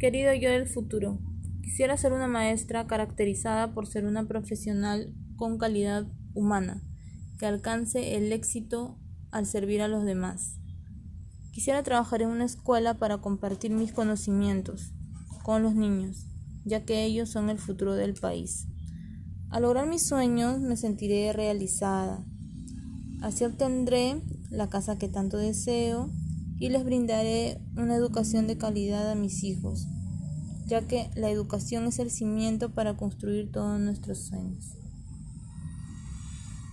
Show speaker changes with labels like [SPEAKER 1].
[SPEAKER 1] Querido yo del futuro, quisiera ser una maestra caracterizada por ser una profesional con calidad humana, que alcance el éxito al servir a los demás. Quisiera trabajar en una escuela para compartir mis conocimientos con los niños, ya que ellos son el futuro del país. Al lograr mis sueños me sentiré realizada. Así obtendré la casa que tanto deseo y les brindaré una educación de calidad a mis hijos, ya que la educación es el cimiento para construir todos nuestros sueños.